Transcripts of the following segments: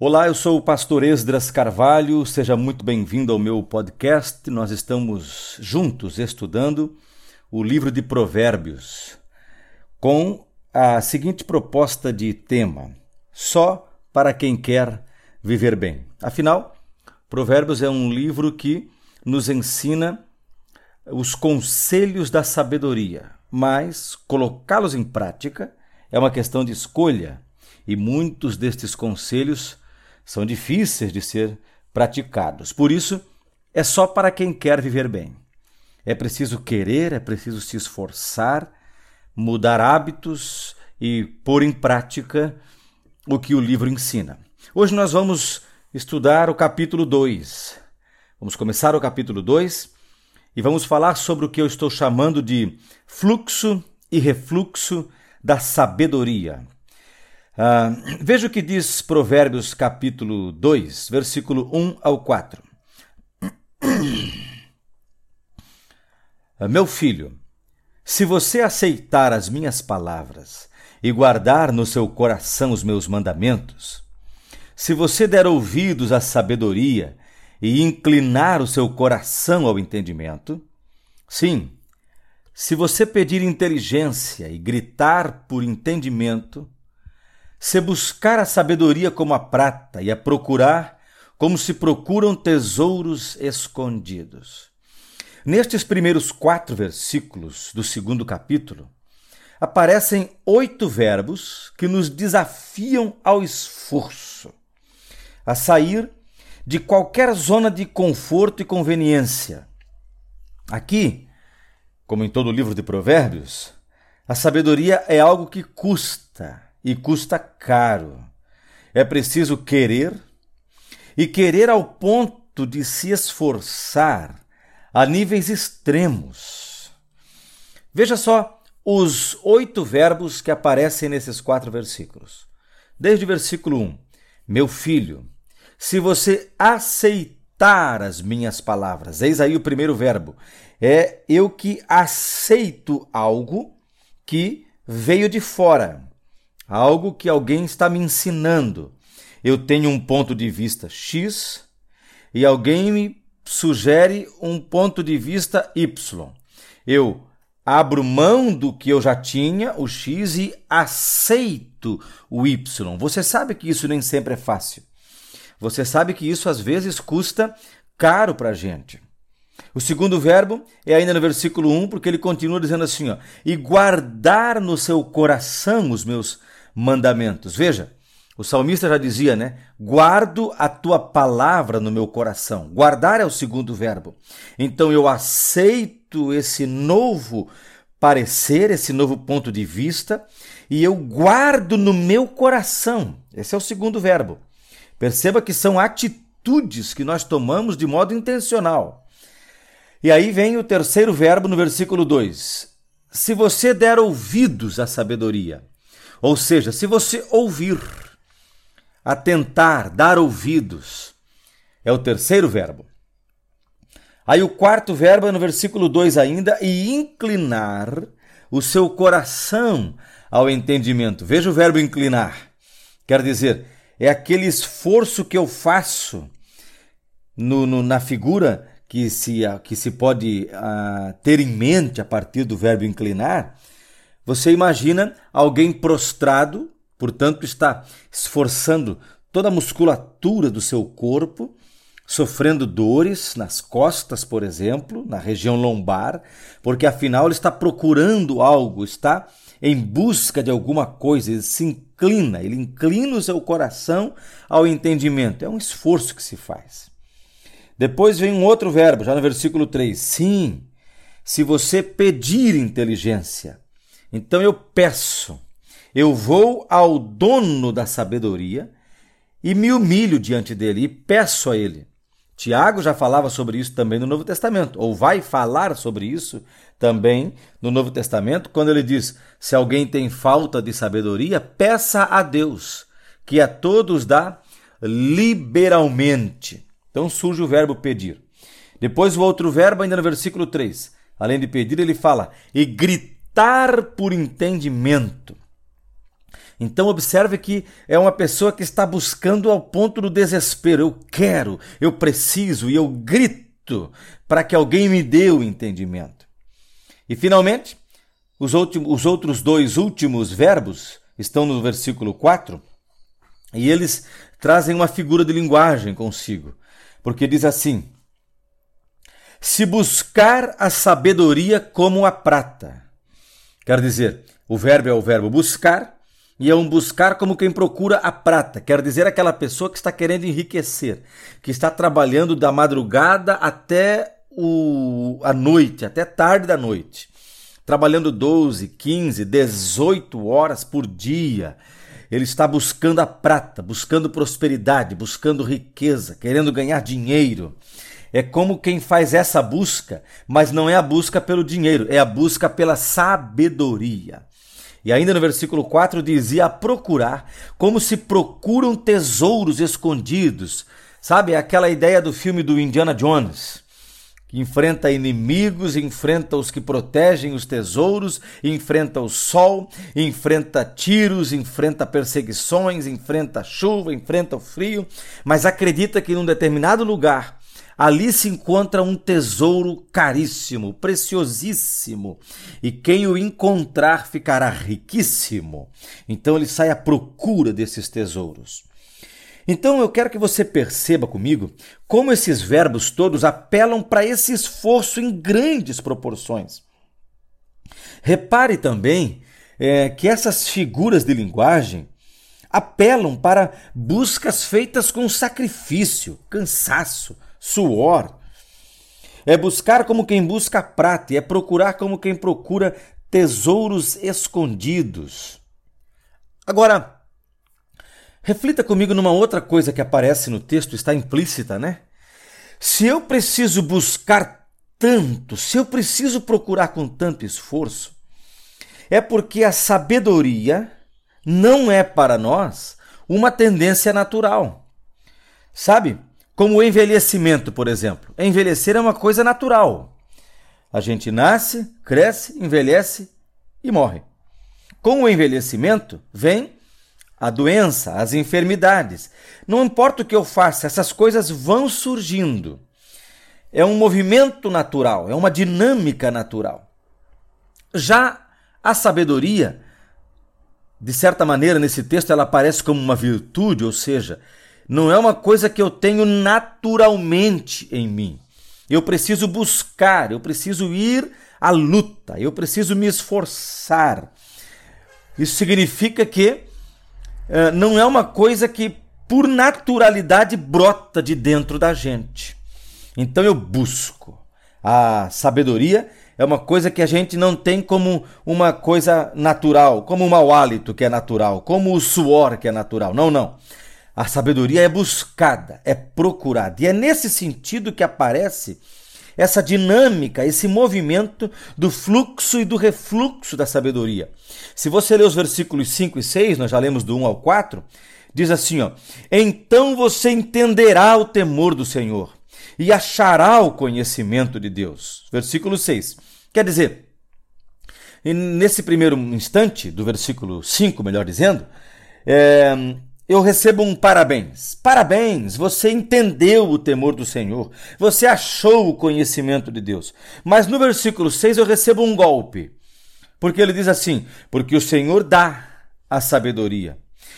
Olá, eu sou o pastor Esdras Carvalho, seja muito bem-vindo ao meu podcast. Nós estamos juntos estudando o livro de Provérbios com a seguinte proposta de tema: só para quem quer viver bem. Afinal, Provérbios é um livro que nos ensina os conselhos da sabedoria, mas colocá-los em prática é uma questão de escolha e muitos destes conselhos são difíceis de ser praticados. Por isso, é só para quem quer viver bem. É preciso querer, é preciso se esforçar, mudar hábitos e pôr em prática o que o livro ensina. Hoje nós vamos estudar o capítulo 2. Vamos começar o capítulo 2 e vamos falar sobre o que eu estou chamando de fluxo e refluxo da sabedoria. Uh, veja o que diz Provérbios capítulo 2, versículo 1 ao 4. Meu filho, se você aceitar as minhas palavras e guardar no seu coração os meus mandamentos, se você der ouvidos à sabedoria e inclinar o seu coração ao entendimento, sim, se você pedir inteligência e gritar por entendimento, se buscar a sabedoria como a prata e a procurar como se procuram tesouros escondidos. Nestes primeiros quatro versículos do segundo capítulo, aparecem oito verbos que nos desafiam ao esforço, a sair de qualquer zona de conforto e conveniência. Aqui, como em todo o livro de Provérbios, a sabedoria é algo que custa e custa caro. É preciso querer e querer ao ponto de se esforçar a níveis extremos. Veja só os oito verbos que aparecem nesses quatro versículos. Desde o versículo 1: Meu filho, se você aceitar as minhas palavras, eis aí o primeiro verbo, é eu que aceito algo que veio de fora algo que alguém está me ensinando. Eu tenho um ponto de vista X e alguém me sugere um ponto de vista Y. Eu abro mão do que eu já tinha, o X, e aceito o Y. Você sabe que isso nem sempre é fácil. Você sabe que isso às vezes custa caro para a gente. O segundo verbo é ainda no versículo 1, porque ele continua dizendo assim: ó, e guardar no seu coração os meus mandamentos. Veja, o salmista já dizia, né? Guardo a tua palavra no meu coração. Guardar é o segundo verbo. Então eu aceito esse novo parecer, esse novo ponto de vista, e eu guardo no meu coração. Esse é o segundo verbo. Perceba que são atitudes que nós tomamos de modo intencional. E aí vem o terceiro verbo no versículo 2. Se você der ouvidos à sabedoria, ou seja, se você ouvir, atentar, dar ouvidos, é o terceiro verbo. Aí o quarto verbo é no versículo 2 ainda, e inclinar o seu coração ao entendimento. Veja o verbo inclinar. Quer dizer, é aquele esforço que eu faço no, no, na figura que se, que se pode uh, ter em mente a partir do verbo inclinar, você imagina alguém prostrado, portanto, está esforçando toda a musculatura do seu corpo, sofrendo dores nas costas, por exemplo, na região lombar, porque afinal ele está procurando algo, está em busca de alguma coisa, ele se inclina, ele inclina o seu coração ao entendimento. É um esforço que se faz. Depois vem um outro verbo, já no versículo 3. Sim, se você pedir inteligência, então eu peço, eu vou ao dono da sabedoria e me humilho diante dele e peço a ele. Tiago já falava sobre isso também no Novo Testamento, ou vai falar sobre isso também no Novo Testamento, quando ele diz: se alguém tem falta de sabedoria, peça a Deus, que a todos dá liberalmente. Então surge o verbo pedir. Depois o outro verbo, ainda no versículo 3. Além de pedir, ele fala: e gritar gritar por entendimento. Então observe que é uma pessoa que está buscando ao ponto do desespero. Eu quero, eu preciso e eu grito para que alguém me dê o entendimento. E finalmente, os, últimos, os outros dois últimos verbos estão no versículo 4 e eles trazem uma figura de linguagem consigo, porque diz assim: Se buscar a sabedoria como a prata. Quer dizer, o verbo é o verbo buscar e é um buscar como quem procura a prata, quer dizer aquela pessoa que está querendo enriquecer, que está trabalhando da madrugada até o, a noite, até tarde da noite, trabalhando 12, 15, 18 horas por dia. Ele está buscando a prata, buscando prosperidade, buscando riqueza, querendo ganhar dinheiro. É como quem faz essa busca, mas não é a busca pelo dinheiro, é a busca pela sabedoria. E ainda no versículo 4 dizia a procurar, como se procuram tesouros escondidos. Sabe, aquela ideia do filme do Indiana Jones, que enfrenta inimigos, enfrenta os que protegem os tesouros, enfrenta o sol, enfrenta tiros, enfrenta perseguições, enfrenta chuva, enfrenta o frio, mas acredita que em um determinado lugar Ali se encontra um tesouro caríssimo, preciosíssimo, e quem o encontrar ficará riquíssimo. Então ele sai à procura desses tesouros. Então eu quero que você perceba comigo como esses verbos todos apelam para esse esforço em grandes proporções. Repare também é, que essas figuras de linguagem apelam para buscas feitas com sacrifício, cansaço, suor. É buscar como quem busca prata, e é procurar como quem procura tesouros escondidos. Agora, reflita comigo numa outra coisa que aparece no texto, está implícita, né? Se eu preciso buscar tanto, se eu preciso procurar com tanto esforço, é porque a sabedoria não é para nós uma tendência natural. Sabe? Como o envelhecimento, por exemplo. Envelhecer é uma coisa natural. A gente nasce, cresce, envelhece e morre. Com o envelhecimento vem a doença, as enfermidades. Não importa o que eu faça, essas coisas vão surgindo. É um movimento natural, é uma dinâmica natural. Já a sabedoria, de certa maneira, nesse texto, ela aparece como uma virtude, ou seja, não é uma coisa que eu tenho naturalmente em mim. Eu preciso buscar, eu preciso ir à luta, eu preciso me esforçar. Isso significa que uh, não é uma coisa que por naturalidade brota de dentro da gente. Então eu busco. A sabedoria é uma coisa que a gente não tem como uma coisa natural, como o mau hálito que é natural, como o suor que é natural. Não, não. A sabedoria é buscada, é procurada. E é nesse sentido que aparece essa dinâmica, esse movimento do fluxo e do refluxo da sabedoria. Se você ler os versículos 5 e 6, nós já lemos do 1 ao 4, diz assim, ó: "Então você entenderá o temor do Senhor e achará o conhecimento de Deus." Versículo 6. Quer dizer, nesse primeiro instante do versículo 5, melhor dizendo, é, eu recebo um parabéns. Parabéns, você entendeu o temor do Senhor, você achou o conhecimento de Deus. Mas no versículo 6 eu recebo um golpe, porque ele diz assim: Porque o Senhor dá a sabedoria,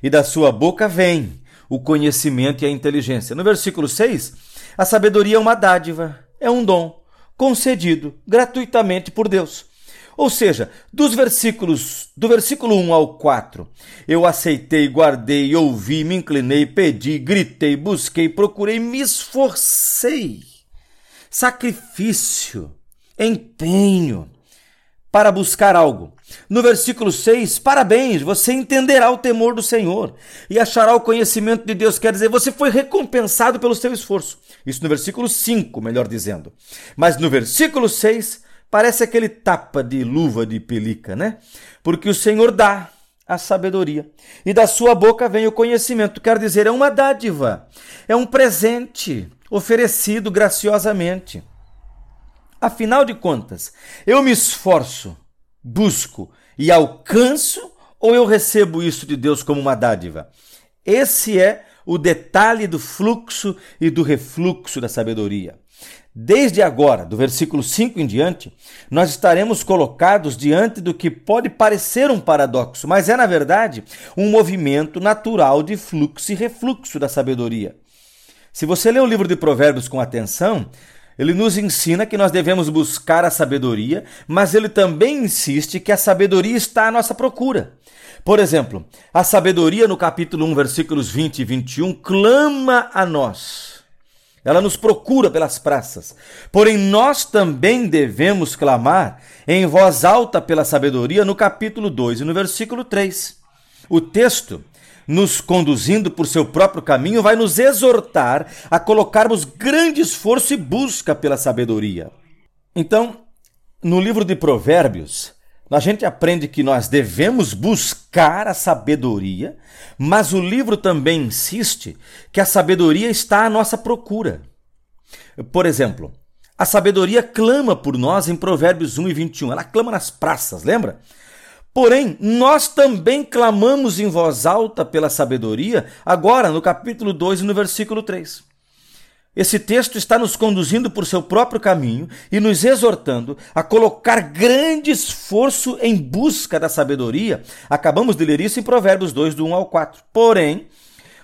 e da sua boca vem o conhecimento e a inteligência. No versículo 6, a sabedoria é uma dádiva, é um dom concedido gratuitamente por Deus. Ou seja, dos versículos do versículo 1 ao 4, eu aceitei, guardei, ouvi, me inclinei, pedi, gritei, busquei, procurei, me esforcei. Sacrifício, empenho para buscar algo. No versículo 6, parabéns, você entenderá o temor do Senhor e achará o conhecimento de Deus. Quer dizer, você foi recompensado pelo seu esforço. Isso no versículo 5, melhor dizendo. Mas no versículo 6, Parece aquele tapa de luva de pelica, né? Porque o Senhor dá a sabedoria e da sua boca vem o conhecimento. Quer dizer, é uma dádiva, é um presente oferecido graciosamente. Afinal de contas, eu me esforço, busco e alcanço ou eu recebo isso de Deus como uma dádiva? Esse é o detalhe do fluxo e do refluxo da sabedoria. Desde agora, do versículo 5 em diante, nós estaremos colocados diante do que pode parecer um paradoxo, mas é, na verdade, um movimento natural de fluxo e refluxo da sabedoria. Se você lê o livro de Provérbios com atenção, ele nos ensina que nós devemos buscar a sabedoria, mas ele também insiste que a sabedoria está à nossa procura. Por exemplo, a sabedoria no capítulo 1, versículos 20 e 21 clama a nós. Ela nos procura pelas praças. Porém, nós também devemos clamar em voz alta pela sabedoria no capítulo 2 e no versículo 3. O texto, nos conduzindo por seu próprio caminho, vai nos exortar a colocarmos grande esforço e busca pela sabedoria. Então, no livro de Provérbios, a gente aprende que nós devemos buscar a sabedoria, mas o livro também insiste que a sabedoria está à nossa procura. Por exemplo, a sabedoria clama por nós em Provérbios 1 e 21. Ela clama nas praças, lembra? Porém, nós também clamamos em voz alta pela sabedoria, agora no capítulo 2 e no versículo 3. Esse texto está nos conduzindo por seu próprio caminho e nos exortando a colocar grande esforço em busca da sabedoria. Acabamos de ler isso em Provérbios 2, do 1 ao 4. Porém,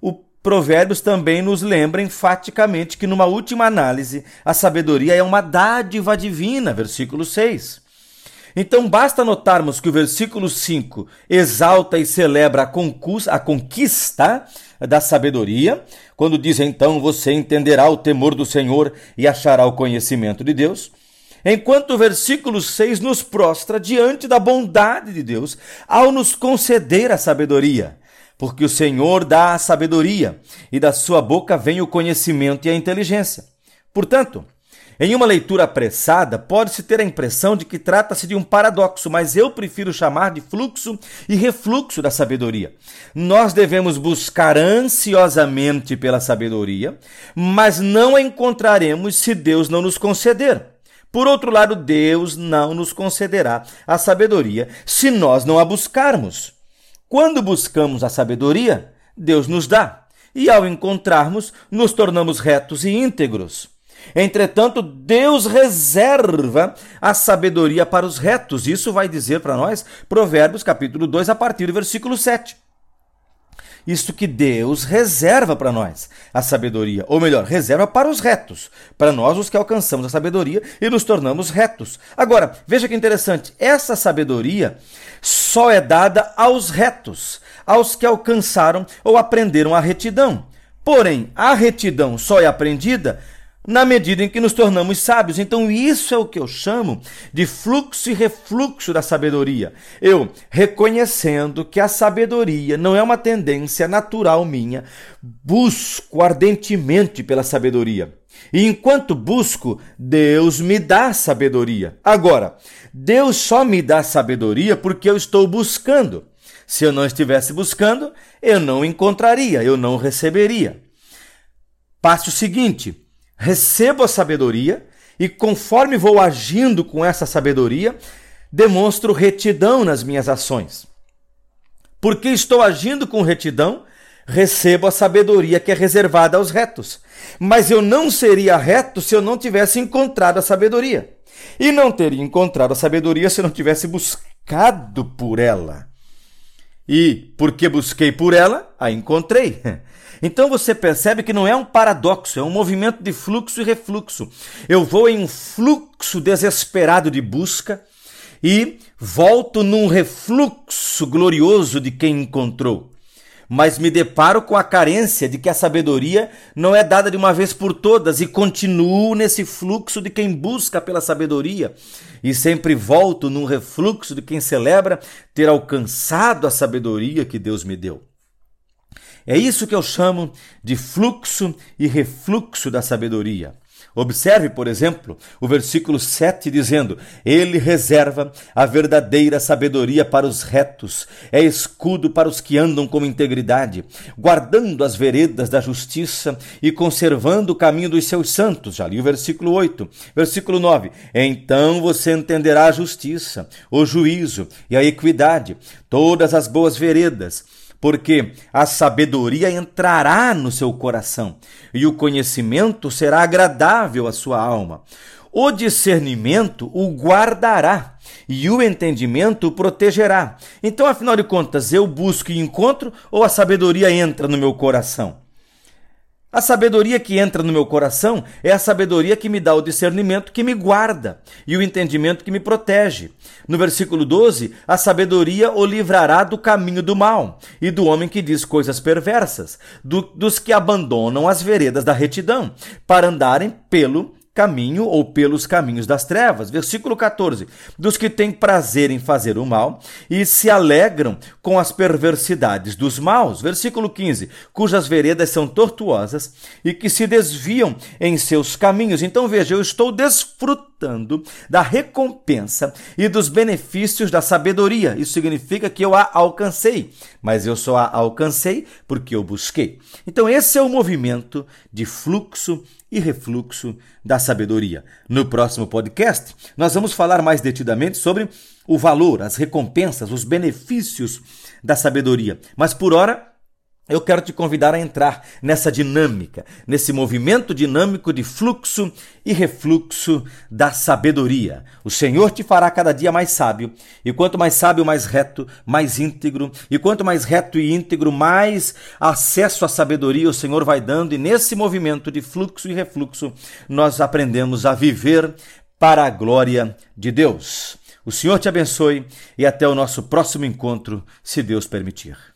o Provérbios também nos lembra enfaticamente que, numa última análise, a sabedoria é uma dádiva divina, versículo 6. Então basta notarmos que o versículo 5 exalta e celebra a conquista da sabedoria, quando diz então você entenderá o temor do Senhor e achará o conhecimento de Deus. Enquanto o versículo 6 nos prostra diante da bondade de Deus ao nos conceder a sabedoria, porque o Senhor dá a sabedoria e da sua boca vem o conhecimento e a inteligência. Portanto, em uma leitura apressada, pode-se ter a impressão de que trata-se de um paradoxo, mas eu prefiro chamar de fluxo e refluxo da sabedoria. Nós devemos buscar ansiosamente pela sabedoria, mas não a encontraremos se Deus não nos conceder. Por outro lado, Deus não nos concederá a sabedoria se nós não a buscarmos. Quando buscamos a sabedoria, Deus nos dá, e ao encontrarmos, nos tornamos retos e íntegros. Entretanto, Deus reserva a sabedoria para os retos. Isso vai dizer para nós Provérbios capítulo 2 a partir do versículo 7. Isto que Deus reserva para nós a sabedoria, ou melhor, reserva para os retos, para nós os que alcançamos a sabedoria e nos tornamos retos. Agora, veja que interessante, essa sabedoria só é dada aos retos, aos que alcançaram ou aprenderam a retidão. Porém, a retidão só é aprendida na medida em que nos tornamos sábios. Então, isso é o que eu chamo de fluxo e refluxo da sabedoria. Eu reconhecendo que a sabedoria não é uma tendência natural minha, busco ardentemente pela sabedoria. E enquanto busco, Deus me dá sabedoria. Agora, Deus só me dá sabedoria porque eu estou buscando. Se eu não estivesse buscando, eu não encontraria, eu não receberia. Passo seguinte: recebo a sabedoria e, conforme vou agindo com essa sabedoria, demonstro retidão nas minhas ações. Porque estou agindo com retidão, recebo a sabedoria que é reservada aos retos. Mas eu não seria reto se eu não tivesse encontrado a sabedoria. E não teria encontrado a sabedoria se eu não tivesse buscado por ela. E porque busquei por ela, a encontrei. Então você percebe que não é um paradoxo, é um movimento de fluxo e refluxo. Eu vou em um fluxo desesperado de busca e volto num refluxo glorioso de quem encontrou. Mas me deparo com a carência de que a sabedoria não é dada de uma vez por todas e continuo nesse fluxo de quem busca pela sabedoria e sempre volto num refluxo de quem celebra ter alcançado a sabedoria que Deus me deu. É isso que eu chamo de fluxo e refluxo da sabedoria. Observe, por exemplo, o versículo 7 dizendo: Ele reserva a verdadeira sabedoria para os retos, é escudo para os que andam com integridade, guardando as veredas da justiça e conservando o caminho dos seus santos. Já li o versículo 8. Versículo 9: Então você entenderá a justiça, o juízo e a equidade, todas as boas veredas porque a sabedoria entrará no seu coração e o conhecimento será agradável à sua alma. O discernimento o guardará e o entendimento o protegerá. Então, afinal de contas, eu busco e encontro ou a sabedoria entra no meu coração? A sabedoria que entra no meu coração é a sabedoria que me dá o discernimento que me guarda e o entendimento que me protege. No versículo 12, a sabedoria o livrará do caminho do mal e do homem que diz coisas perversas, do, dos que abandonam as veredas da retidão, para andarem pelo caminho ou pelos caminhos das trevas. Versículo 14: Dos que têm prazer em fazer o mal e se alegram com as perversidades dos maus. Versículo 15: Cujas veredas são tortuosas e que se desviam em seus caminhos. Então veja, eu estou desfrutando da recompensa e dos benefícios da sabedoria. Isso significa que eu a alcancei, mas eu só a alcancei porque eu busquei. Então esse é o movimento de fluxo e refluxo da sabedoria. No próximo podcast, nós vamos falar mais detidamente sobre o valor, as recompensas, os benefícios da sabedoria. Mas por hora, eu quero te convidar a entrar nessa dinâmica, nesse movimento dinâmico de fluxo e refluxo da sabedoria. O Senhor te fará cada dia mais sábio, e quanto mais sábio, mais reto, mais íntegro, e quanto mais reto e íntegro, mais acesso à sabedoria o Senhor vai dando, e nesse movimento de fluxo e refluxo, nós aprendemos a viver para a glória de Deus. O Senhor te abençoe e até o nosso próximo encontro, se Deus permitir.